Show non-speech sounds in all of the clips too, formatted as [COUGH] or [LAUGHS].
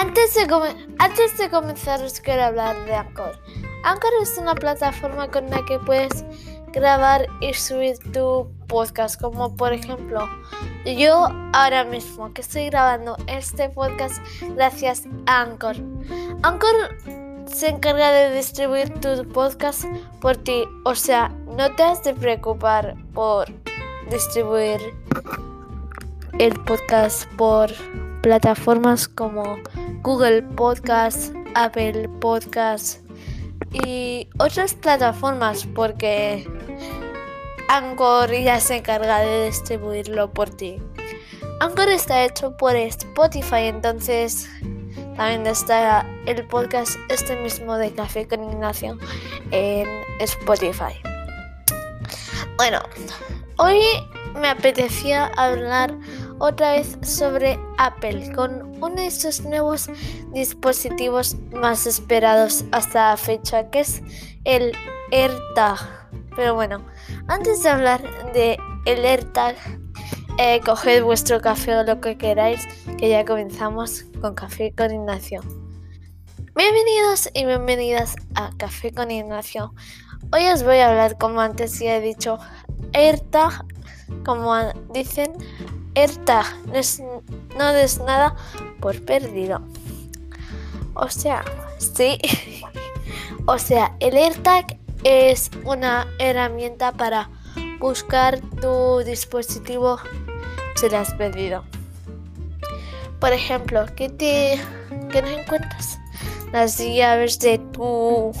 Antes de, comenzar os quiero hablar de Anchor. Anchor es una plataforma con la que puedes grabar y subir tu podcast, como por ejemplo yo ahora mismo que estoy grabando este podcast gracias a Anchor. Anchor se encarga de distribuir tu podcast por ti, o sea, no te has de preocupar por distribuir el podcast por plataformas como Google Podcast, Apple Podcast y otras plataformas porque Anchor ya se encarga de distribuirlo por ti. Anchor está hecho por Spotify, entonces también está el podcast este mismo de Café con Ignacio en Spotify. Bueno, hoy me apetecía hablar otra vez sobre Apple con uno de sus nuevos dispositivos más esperados hasta la fecha, que es el AirTag. Pero bueno, antes de hablar de el AirTag, eh, coged vuestro café o lo que queráis, que ya comenzamos con Café con Ignacio. Bienvenidos y bienvenidas a Café con Ignacio. Hoy os voy a hablar, como antes ya he dicho, AirTag, como dicen, AirTag, no, des nada por perdido. O sea, sí. [LAUGHS] o sea, el AirTag es una herramienta para buscar tu dispositivo si lo has perdido. Por ejemplo, que te que no encuentras las llaves de tu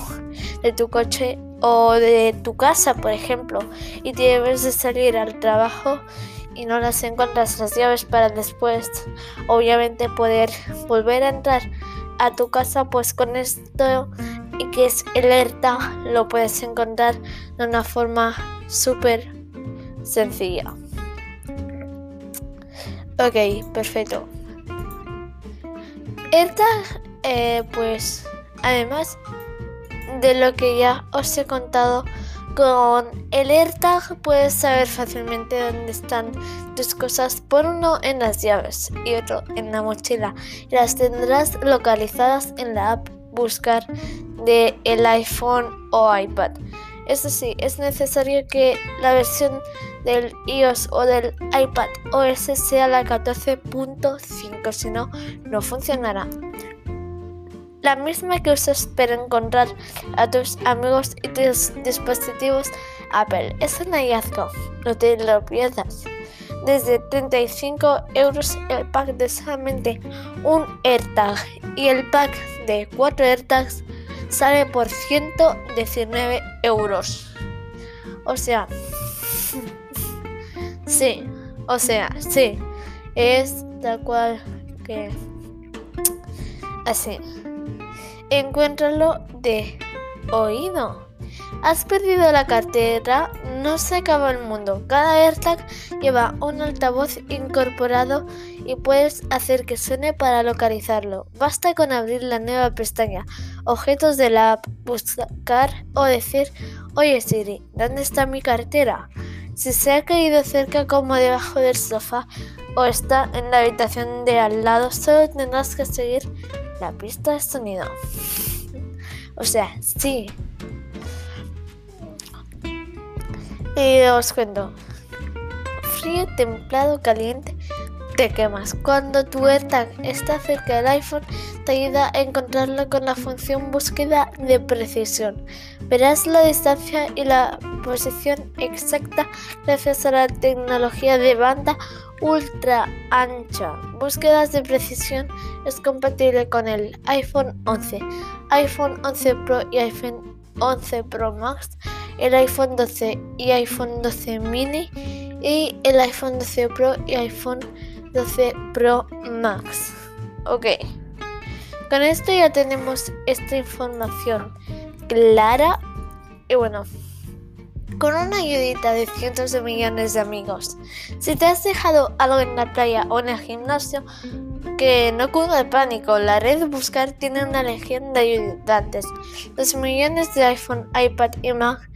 de tu coche o de tu casa, por ejemplo, y debes de salir al trabajo y no las encuentras las llaves para después obviamente poder volver a entrar a tu casa pues con esto y que es alerta lo puedes encontrar de una forma súper sencilla. Ok perfecto. Esta eh, pues además de lo que ya os he contado con el AirTag puedes saber fácilmente dónde están tus cosas. Por uno en las llaves y otro en la mochila. Las tendrás localizadas en la app Buscar de el iPhone o iPad. Eso sí, es necesario que la versión del iOS o del iPad OS sea la 14.5, si no, no funcionará la misma que usas para encontrar a tus amigos y tus dispositivos Apple. Es un hallazgo, no te lo pierdas. Desde 35 euros el pack de solamente un AirTag y el pack de 4 AirTags sale por 119 euros. O sea, sí, o sea, sí, es tal cual que así encuéntralo de oído. ¿Has perdido la cartera? No se acaba el mundo. Cada AirTag lleva un altavoz incorporado y puedes hacer que suene para localizarlo. Basta con abrir la nueva pestaña Objetos de la app, buscar o decir Oye Siri, ¿dónde está mi cartera? Si se ha caído cerca como debajo del sofá o está en la habitación de al lado, solo tendrás que seguir la pista de sonido. O sea, sí. Y os cuento. Frío, templado, caliente, te quemas. Cuando tu AirTag está cerca del iPhone, te ayuda a encontrarlo con la función búsqueda de precisión. Verás la distancia y la posición exacta gracias a la tecnología de banda ultra ancha. Búsquedas de precisión es compatible con el iPhone 11, iPhone 11 Pro y iPhone 11 Pro Max, el iPhone 12 y iPhone 12 mini y el iPhone 12 Pro y iPhone 12 Pro Max. Ok, con esto ya tenemos esta información clara y bueno con una ayudita de cientos de millones de amigos. Si te has dejado algo en la playa o en el gimnasio, que no cunda de pánico, la red Buscar tiene una legión de ayudantes. Los millones de iPhone, iPad y Mac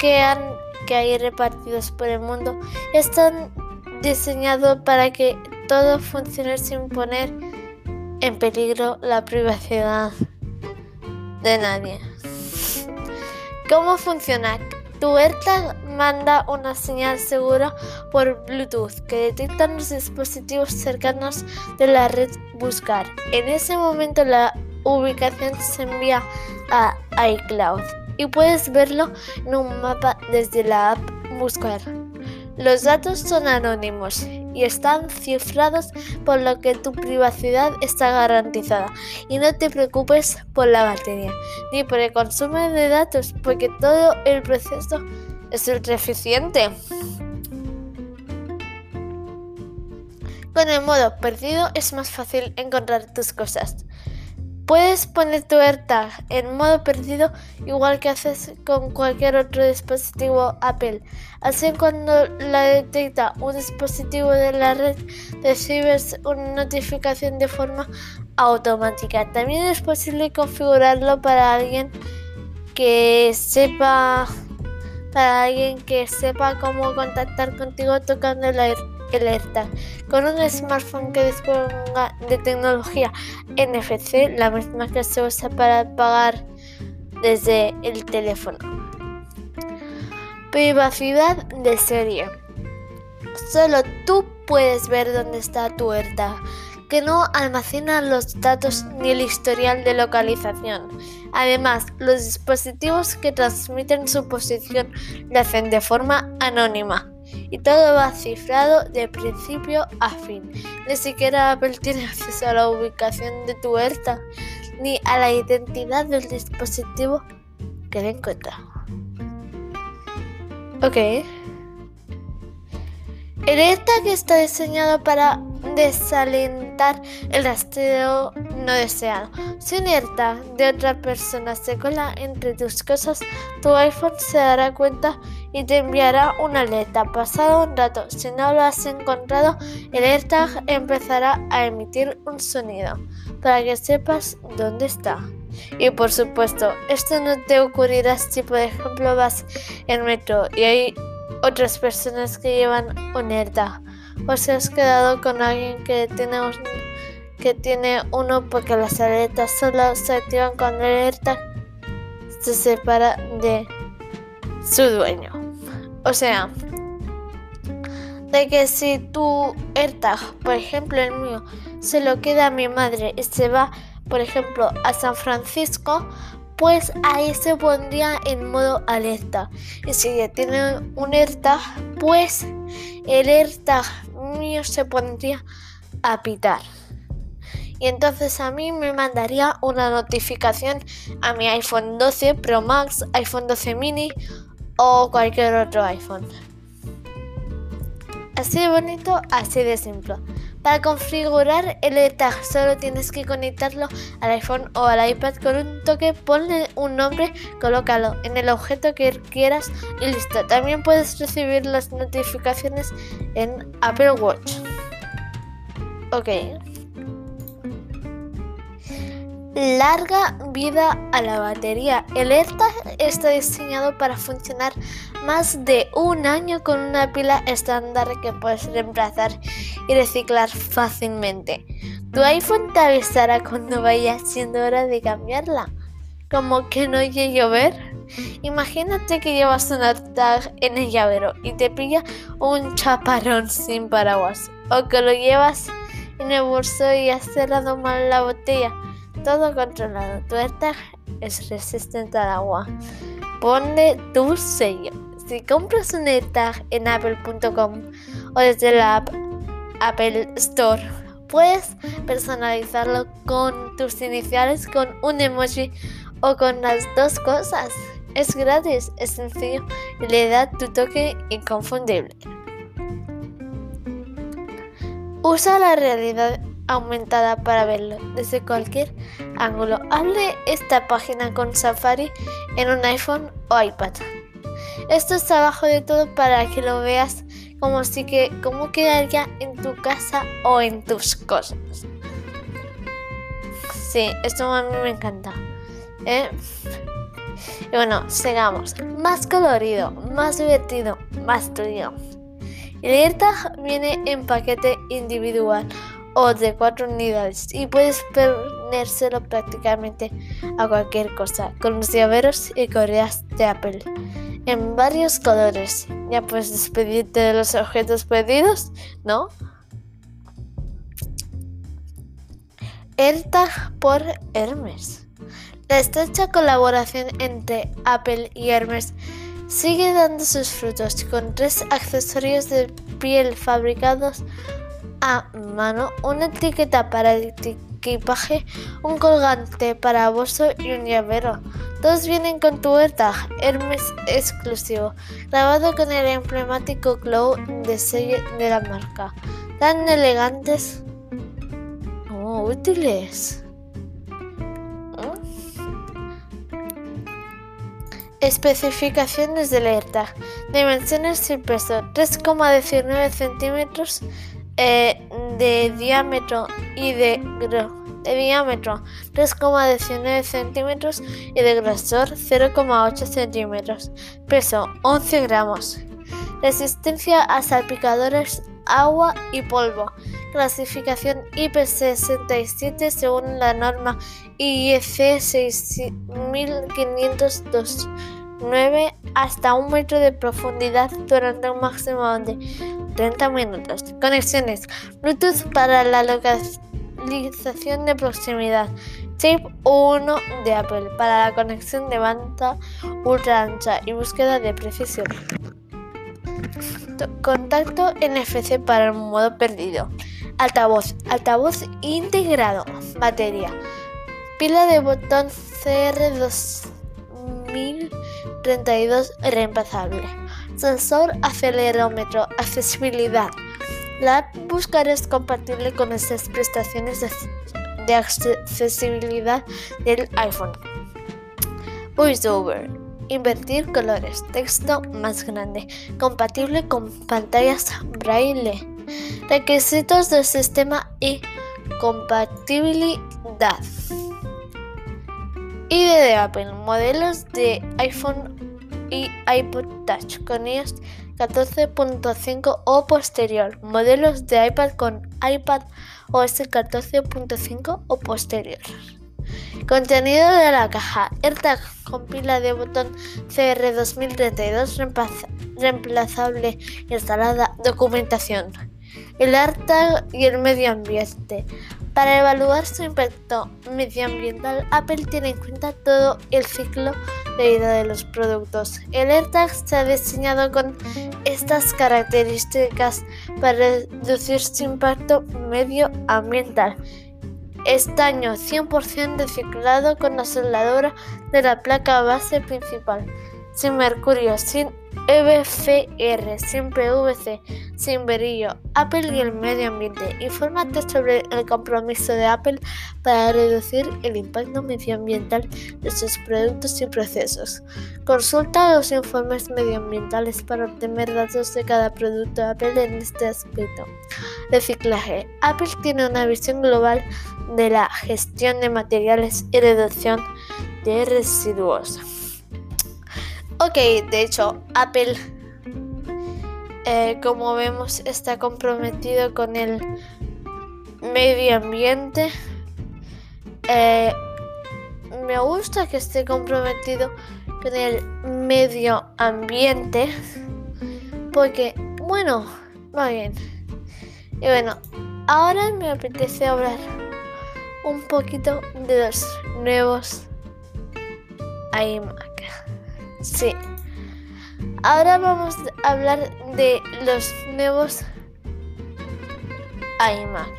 que, han, que hay repartidos por el mundo están diseñados para que todo funcione sin poner en peligro la privacidad de nadie. ¿Cómo funciona? Tu AirTag manda una señal segura por Bluetooth que detecta los dispositivos cercanos de la red Buscar. En ese momento la ubicación se envía a iCloud y puedes verlo en un mapa desde la app Buscar. Los datos son anónimos y están cifrados por lo que tu privacidad está garantizada. Y no te preocupes por la batería ni por el consumo de datos porque todo el proceso es ultra eficiente. Con el modo perdido es más fácil encontrar tus cosas. Puedes poner tu AirTag en modo perdido igual que haces con cualquier otro dispositivo Apple. Así cuando la detecta un dispositivo de la red recibes una notificación de forma automática. También es posible configurarlo para alguien que sepa para alguien que sepa cómo contactar contigo tocando el AirTag Con un smartphone que disponga de tecnología NFC, la misma que se usa para pagar desde el teléfono. Privacidad de serie. Solo tú puedes ver dónde está tu AirTag, que no almacena los datos ni el historial de localización. Además, los dispositivos que transmiten su posición lo hacen de forma anónima y todo va cifrado de principio a fin. Ni siquiera Apple tiene [LAUGHS] acceso a la ubicación de tu AirTag ni a la identidad del dispositivo que le encuentra. Ok. El AirTag está diseñado para desalentar el rastreo no deseado. Si un de otra persona se cola entre tus cosas, tu iPhone se dará cuenta y te enviará una alerta. Pasado un rato, si no lo has encontrado, el AirTag empezará a emitir un sonido para que sepas dónde está. Y por supuesto, esto no te ocurrirá si por ejemplo vas en metro y hay otras personas que llevan un AirTag o si has quedado con alguien que tiene, que tiene uno porque las aletas solo se activan cuando el AirTag se separa de su dueño. O sea, de que si tu AirTag, por ejemplo el mío, se lo queda a mi madre y se va, por ejemplo, a San Francisco, pues ahí se pondría en modo alerta. Y si ya tiene un AirTag, pues el AirTag mío se pondría a pitar. Y entonces a mí me mandaría una notificación a mi iPhone 12 Pro Max, iPhone 12 mini o cualquier otro iPhone. Así de bonito, así de simple. Para configurar el AirTag solo tienes que conectarlo al iPhone o al iPad con un toque, ponle un nombre, colócalo en el objeto que quieras y listo. También puedes recibir las notificaciones en Apple Watch. Ok. Larga vida a la batería. El AirTag está diseñado para funcionar más de un año con una pila estándar que puedes reemplazar y reciclar fácilmente. Tu iPhone te avisará cuando vaya siendo hora de cambiarla. Como que no oye llover. Imagínate que llevas un AirTag en el llavero y te pilla un chaparrón sin paraguas. O que lo llevas en el bolso y has cerrado mal la botella todo controlado. Tu AirTag es resistente al agua. Ponle tu sello. Si compras un AirTag en apple.com o desde la app Apple Store, puedes personalizarlo con tus iniciales, con un emoji o con las dos cosas. Es gratis, es sencillo y le da tu toque inconfundible. Usa la realidad aumentada para verlo desde cualquier ángulo. Hable esta página con Safari en un iPhone o iPad. Esto está abajo de todo para que lo veas como si que como quedaría en tu casa o en tus cosas. Sí, esto a mí me encanta. ¿eh? Y bueno, sigamos. Más colorido, más divertido, más tuyo. El AirTag viene en paquete individual o de cuatro unidades y puedes ponérselo prácticamente a cualquier cosa con los llaveros y correas de Apple en varios colores. Ya puedes despedirte de los objetos pedidos, ¿no? AirTag por Hermes. La estrecha colaboración entre Apple y Hermes sigue dando sus frutos con tres accesorios de piel fabricados a mano, una etiqueta para el equipaje, un colgante para bolso y un llavero. Todos vienen con tu AirTag Hermes exclusivo, grabado con el emblemático glow de sello de la marca. Tan elegantes como útiles. Especificaciones del AirTag. Dimensiones y peso. 3,19 centímetros eh, de diámetro y de, de diámetro 3,19 centímetros y de grosor 0,8 centímetros. Peso 11 gramos. Resistencia a salpicadores, agua y polvo. Clasificación IP67 según la norma IEC 6502. 9 hasta un metro de profundidad durante un máximo de 30 minutos. Conexiones Bluetooth para la localización de proximidad. Chip 1 de Apple para la conexión de banda ultra ancha y búsqueda de precisión. Contacto NFC para el modo perdido. Altavoz. Altavoz integrado. Batería. Pila de botón CR2032 reemplazable. Sensor acelerómetro. Accesibilidad. La app Buscar es compatible con estas prestaciones de, accesibilidad del iPhone. VoiceOver. Invertir colores. Texto más grande. Compatible con pantallas braille. Requisitos del sistema y compatibilidad. ID de Apple. Modelos de iPhone y iPod Touch con iOS 14.5 o posterior. Modelos de iPad con iPad OS 14.5 o posterior. Contenido de la caja. AirTag con pila de botón CR2032 reemplazable instalada. Documentación. El AirTag y el medio ambiente. Para evaluar su impacto medioambiental, Apple tiene en cuenta todo el ciclo de vida de los productos. El AirTag se ha diseñado con estas características para reducir su impacto medioambiental. Estaño 100% reciclado con la soldadura de la placa base principal, sin mercurio, sin EBCR, sin PVC, sin verillo, Apple y el medio ambiente. Infórmate sobre el compromiso de Apple para reducir el impacto medioambiental de sus productos y procesos. Consulta los informes medioambientales para obtener datos de cada producto Apple en este aspecto. Reciclaje. Apple tiene una visión global de la gestión de materiales y reducción de residuos. Ok, de hecho, Apple, eh, como vemos, está comprometido con el medio ambiente. Eh, me gusta que esté comprometido con el medio ambiente. Porque, bueno, va bien. Y bueno, ahora me apetece hablar un poquito de los nuevos iMac. Sí. Ahora vamos a hablar de los nuevos iMac.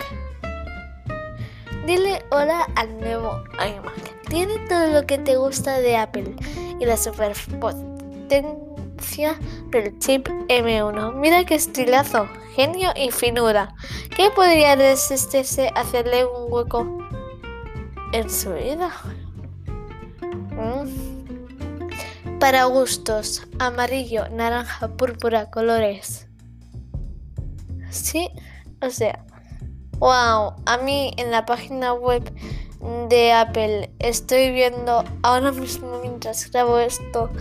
Dile hola al nuevo iMac. Tiene todo lo que te gusta de Apple y la superpotencia del chip M1. Mira qué estilazo, genio y finura. ¿Qué podría resistirse a hacerle un hueco en su vida? Mm para gustos, amarillo, naranja, púrpura, colores. Sí, o sea, wow, a mí en la página web de Apple estoy viendo ahora mismo mientras grabo esto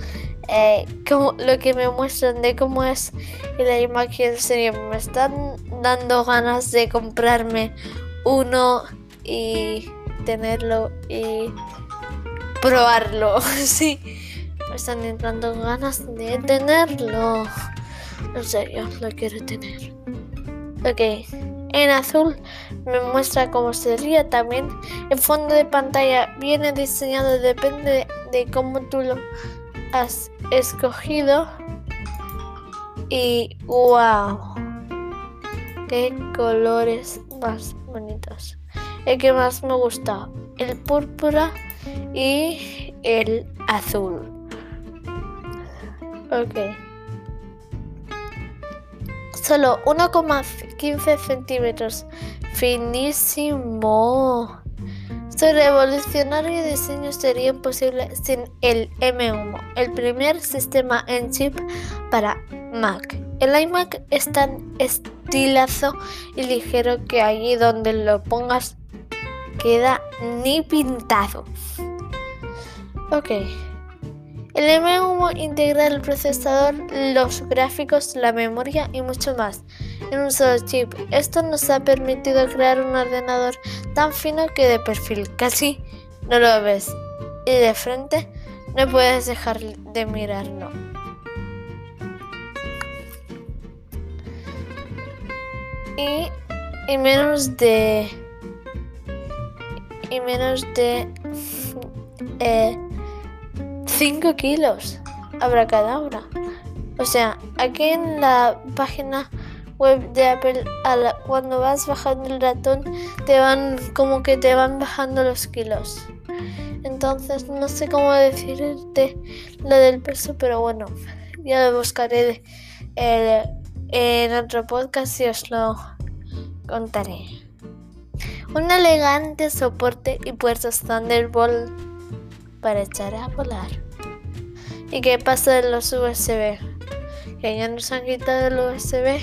eh, como, lo que me muestran de cómo es la imagen serio me están dando ganas de comprarme uno y tenerlo y probarlo. [LAUGHS] sí, están entrando ganas de tenerlo. En serio, lo quiero tener. Ok, en azul me muestra cómo sería también. El fondo de pantalla viene diseñado, depende de cómo tú lo has escogido. Y wow, qué colores más bonitos. El que más me gusta, el púrpura y el azul. Ok. Solo 1,15 centímetros. Finísimo. Su revolucionario diseño sería imposible sin el M1, el primer sistema en chip para Mac. El iMac es tan estilazo y ligero que allí donde lo pongas queda ni pintado. Ok. El M1 integra el procesador, los gráficos, la memoria y mucho más en un solo chip. Esto nos ha permitido crear un ordenador tan fino que de perfil casi no lo ves y de frente no puedes dejar de mirarlo. Y, y menos de y menos de eh, 5 kilos abracadabra. O sea, aquí en la página web de Apple, cuando vas bajando el ratón, te van como que te van bajando los kilos. Entonces, no sé cómo decirte lo del peso, pero bueno, ya lo buscaré en otro podcast y os lo contaré. Un elegante soporte y puertas Thunderbolt para echar a volar. ¿Y qué pasa de los USB? Que ya nos han quitado el USB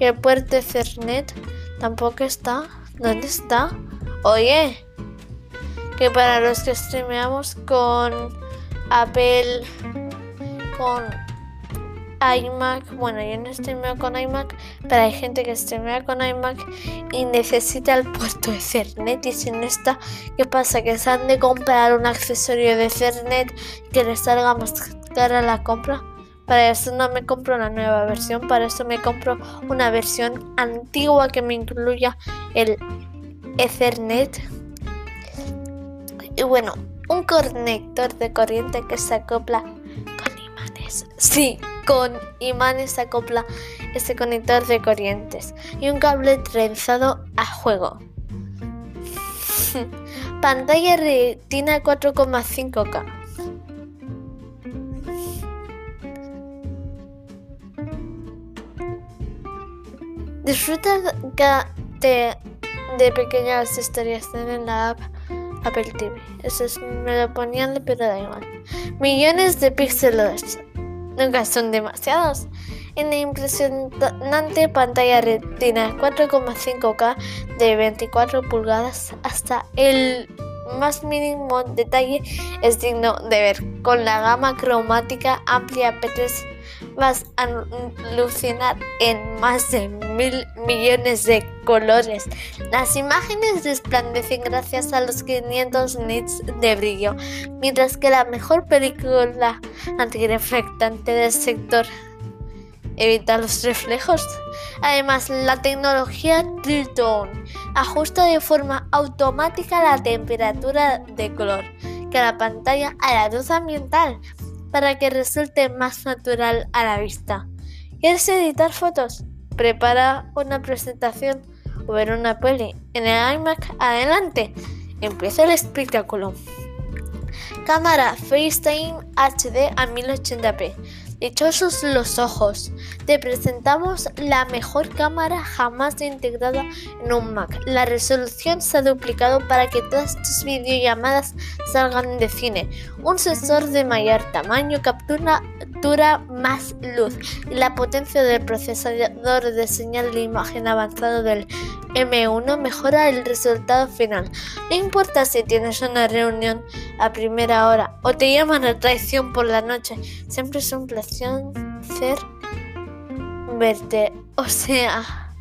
y el puerto Ethernet tampoco está. ¿Dónde está? Oye, que para los que streameamos con Apple, con iMac, bueno, yo no streameo con iMac, pero hay gente que streamea con iMac y necesita el puerto Ethernet y si no está, ¿qué pasa? Que se han de comprar un accesorio de Ethernet que les salga más cara la compra. Para eso no me compro una nueva versión, para eso me compro una versión antigua que me incluya el Ethernet. Y bueno, un conector de corriente que se acopla con imanes. Sí, con imanes se acopla este conector de corrientes y un cable trenzado a juego. [LAUGHS] Pantalla retina 4,5K. Disfruta de, de pequeñas historias en la app Apple TV. Eso es, me lo ponían, pero da igual. Millones de píxeles nunca son demasiados. En la impresionante pantalla retina 4,5K de 24 pulgadas hasta el más mínimo detalle es digno de ver. Con la gama cromática amplia P3 vas a alucinar en más de mil millones de colores. Las imágenes resplandecen gracias a los 500 nits de brillo, mientras que la mejor película antireflectante del sector evita los reflejos. Además, la tecnología Tritone ajusta de forma automática la temperatura de color que la pantalla a la luz ambiental para que resulte más natural a la vista. ¿Quieres editar fotos? Prepara una presentación o ver una peli en el iMac. Adelante, empieza el espectáculo. Cámara FaceTime HD a 1080p Dichosos los ojos. Te presentamos la mejor cámara jamás integrada en un Mac. La resolución se ha duplicado para que todas tus videollamadas salgan de cine. Un sensor de mayor tamaño captura más luz y la potencia del procesador de señal de imagen avanzado del M1 mejora el resultado final. No importa si tienes una reunión a primera hora o te llaman a traición por la noche, siempre es un placer verte. O sea,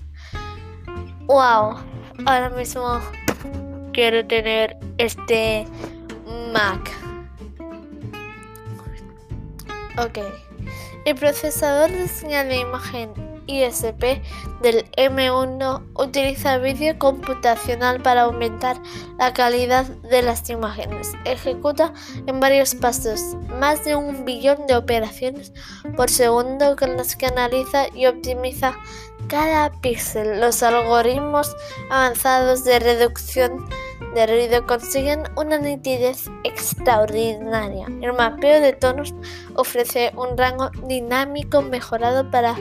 wow, ahora mismo quiero tener este Mac. Ok. El procesador de señal de imagen ISP del M1 utiliza vídeo computacional para aumentar la calidad de las imágenes. Ejecuta en varios pasos más de un billón de operaciones por segundo con las que analiza y optimiza cada píxel. Los algoritmos avanzados de reducción de ruido consiguen una nitidez extraordinaria. El mapeo de tonos ofrece un rango dinámico mejorado para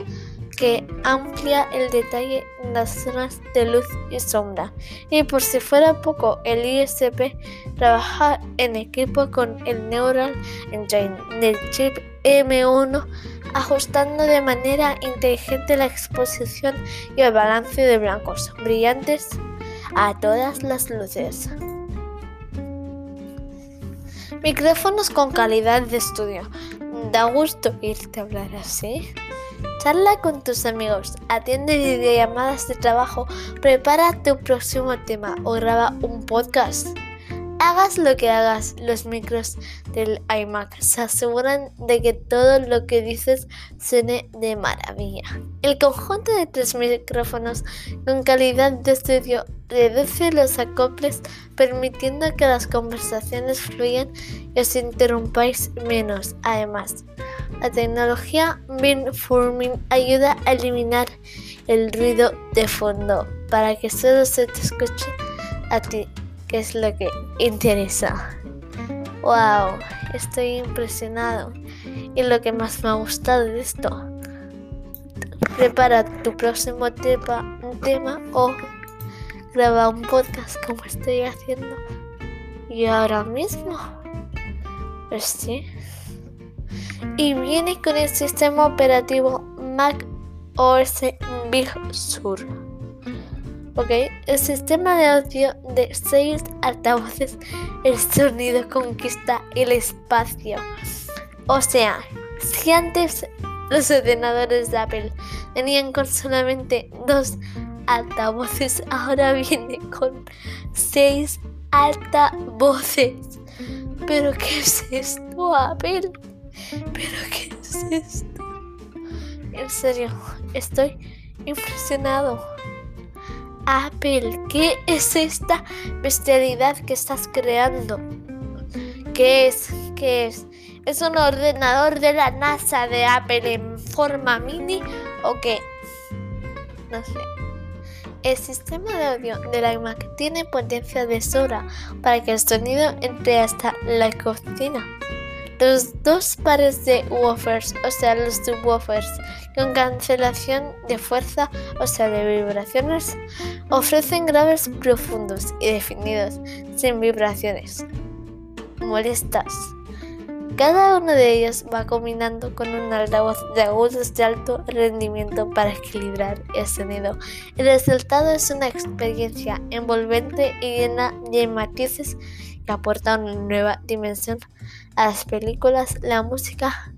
que amplia el detalle en las zonas de luz y sombra. Y por si fuera poco, el ISP trabaja en equipo con el Neural Engine del chip M1, ajustando de manera inteligente la exposición y el balance de blancos brillantes a todas las luces. Micrófonos con calidad de estudio. Da gusto irte a hablar así. Charla con tus amigos, atiende videollamadas de trabajo, prepara tu próximo tema o graba un podcast. Hagas lo que hagas, los micros del iMac se aseguran de que todo lo que dices suene de maravilla. El conjunto de tres micrófonos con calidad de estudio reduce los acoples permitiendo que las conversaciones fluyan y os interrumpáis menos. Además, la tecnología Beamforming ayuda a eliminar el ruido de fondo para que solo se te escuche a ti que es lo que interesa. ¡Wow! Estoy impresionado. Y lo que más me ha gustado de esto. Prepara tu próximo tema, o graba un podcast como estoy haciendo. Y ahora mismo. Pues sí. Y viene con el sistema operativo Mac OS Big Sur. ¿Ok? El sistema de audio de 6 altavoces, el sonido conquista el espacio. O sea, si antes los ordenadores de Apple tenían con solamente dos altavoces, ahora viene con 6 altavoces. ¿Pero qué es esto, Apple? ¿Pero qué es esto? En serio, estoy impresionado. Apple, ¿qué es esta bestialidad que estás creando? ¿Qué es? ¿Qué es? ¿Es un ordenador de la NASA de Apple en forma mini o qué? No sé. El sistema de audio del iMac tiene potencia de sobra para que el sonido entre hasta la cocina. Los dos pares de woofers, o sea, los subwoofers, con cancelación de fuerza, o sea, de vibraciones, ofrecen graves profundos y definidos, sin vibraciones molestas. Cada uno de ellos va combinando con un altavoz de agudos de alto rendimiento para equilibrar el sonido. El resultado es una experiencia envolvente y llena de matices que aporta una nueva dimensión a las películas, la música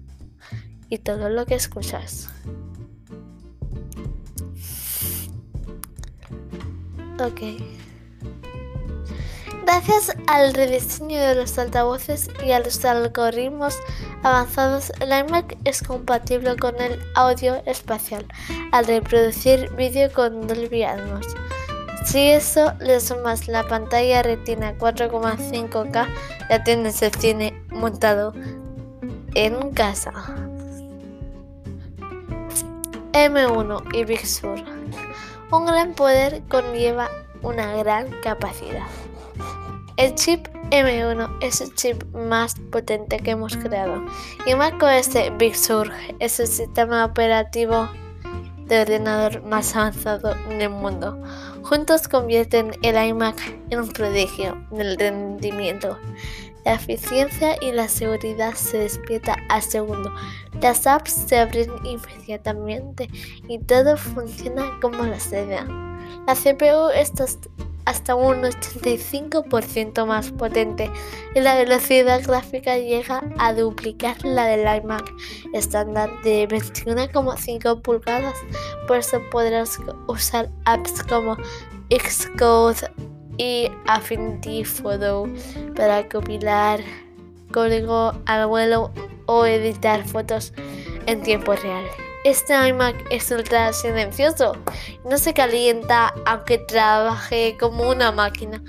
y todo lo que escuchas. Ok. Gracias al rediseño de los altavoces y a los algoritmos avanzados, el iMac es compatible con el audio espacial al reproducir vídeo con Dolby Atmos. Si eso le sumas la pantalla retina 4,5K, ya tienes el cine montado en casa. M1 y Big Sur. Un gran poder conlleva una gran capacidad. El chip M1 es el chip más potente que hemos creado y macOS Big Sur es el sistema operativo de ordenador más avanzado del mundo. Juntos convierten el iMac en un prodigio del rendimiento. La eficiencia y la seguridad se despierta al segundo. Las apps se abren inmediatamente y todo funciona como la seda. La CPU está hasta un 85% más potente y la velocidad gráfica llega a duplicar la del iMac estándar de 21,5 pulgadas. Por eso podrás usar apps como Xcode y Affinity Photo para compilar código al vuelo o editar fotos en tiempo real. Este iMac es ultra silencioso, no se calienta aunque trabaje como una máquina.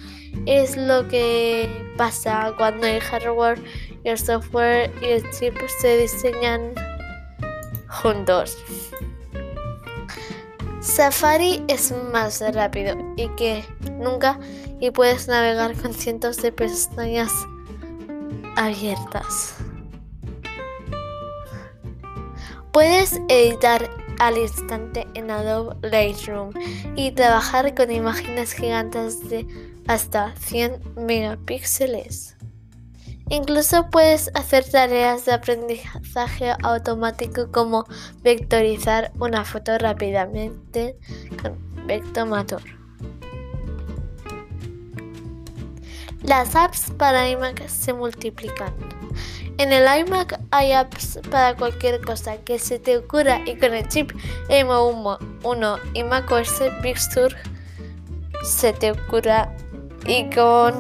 Es lo que pasa cuando el hardware y el software y el chip se diseñan juntos. Safari es más rápido y que nunca y puedes navegar con cientos de pestañas abiertas. Puedes editar al instante en Adobe Lightroom y trabajar con imágenes gigantes de hasta 100 megapíxeles. Incluso puedes hacer tareas de aprendizaje automático como vectorizar una foto rápidamente con Vectomator. Las apps para iMac se multiplican. En el iMac hay apps para cualquier cosa que se te ocurra y con el chip M1 y macOS Big Sur se te ocurra y con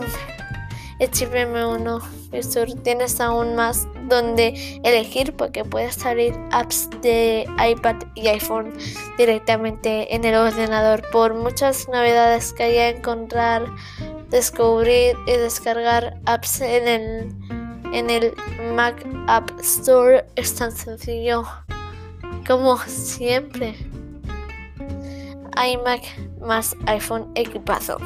el chip M1 Big Sur tienes aún más donde elegir porque puedes salir apps de iPad y iPhone directamente en el ordenador. Por muchas novedades que hay encontrar descubrir y descargar apps en el en el Mac App Store es tan sencillo como siempre. iMac más iPhone equipado.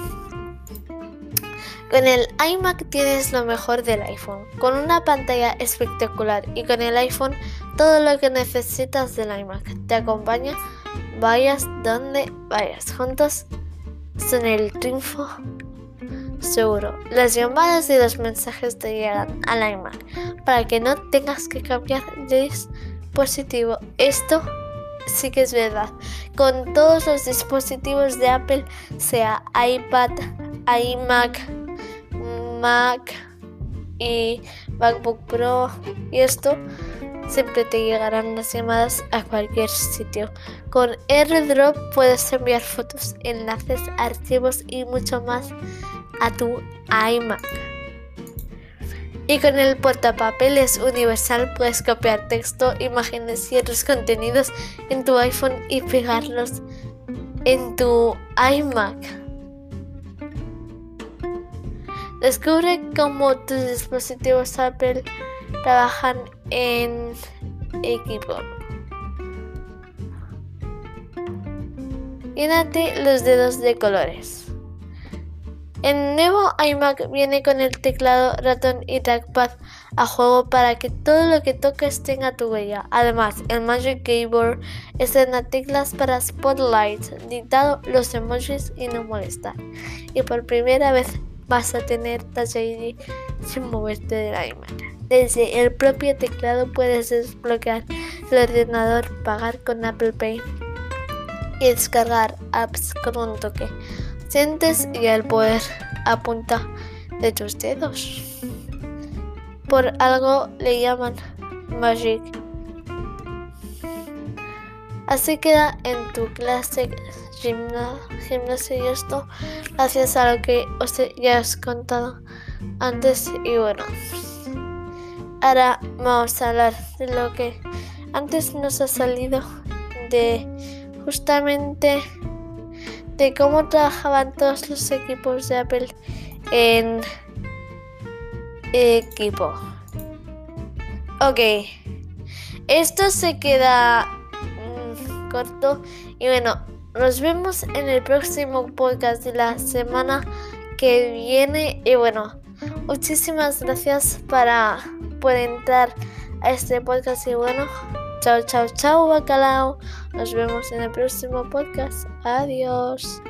Con el iMac tienes lo mejor del iPhone, con una pantalla espectacular y con el iPhone todo lo que necesitas del iMac. Te acompaña, vayas donde vayas. Juntos son el triunfo seguro. Las llamadas y los mensajes te llegan al iMac para que no tengas que cambiar de dispositivo. Esto sí que es verdad. Con todos los dispositivos de Apple, sea iPad, iMac, Mac y MacBook Pro y esto, siempre te llegarán las llamadas a cualquier sitio. Con AirDrop puedes enviar fotos, enlaces, archivos y mucho más a tu iMac. Y con el portapapeles universal puedes copiar texto, imágenes y otros contenidos en tu iPhone y pegarlos en tu iMac. Descubre cómo tus dispositivos Apple trabajan en equipo. Llénate los dedos de colores. El nuevo iMac viene con el teclado, ratón y trackpad a juego para que todo lo que toques tenga tu huella. Además, el Magic Keyboard estrena teclas para Spotlight, dictado los emojis y no molestar. Y por primera vez vas a tener Touch ID sin moverte del iMac. Desde el propio teclado puedes desbloquear el ordenador, pagar con Apple Pay y descargar apps con un toque sientes y el poder a punta de tus dedos. Por algo le llaman Magic. Así queda en tu clase gimnasia y esto gracias a lo que os ya os contado antes y bueno. Ahora vamos a hablar de lo que antes nos ha salido de justamente de cómo trabajaban todos los equipos de Apple en equipo. Ok, esto se queda mm, corto y bueno, nos vemos en el próximo podcast de la semana que viene y bueno, muchísimas gracias para por entrar a este podcast y bueno. Chao, chao, chao, bacalao. Nos vemos en el próximo podcast. Adiós.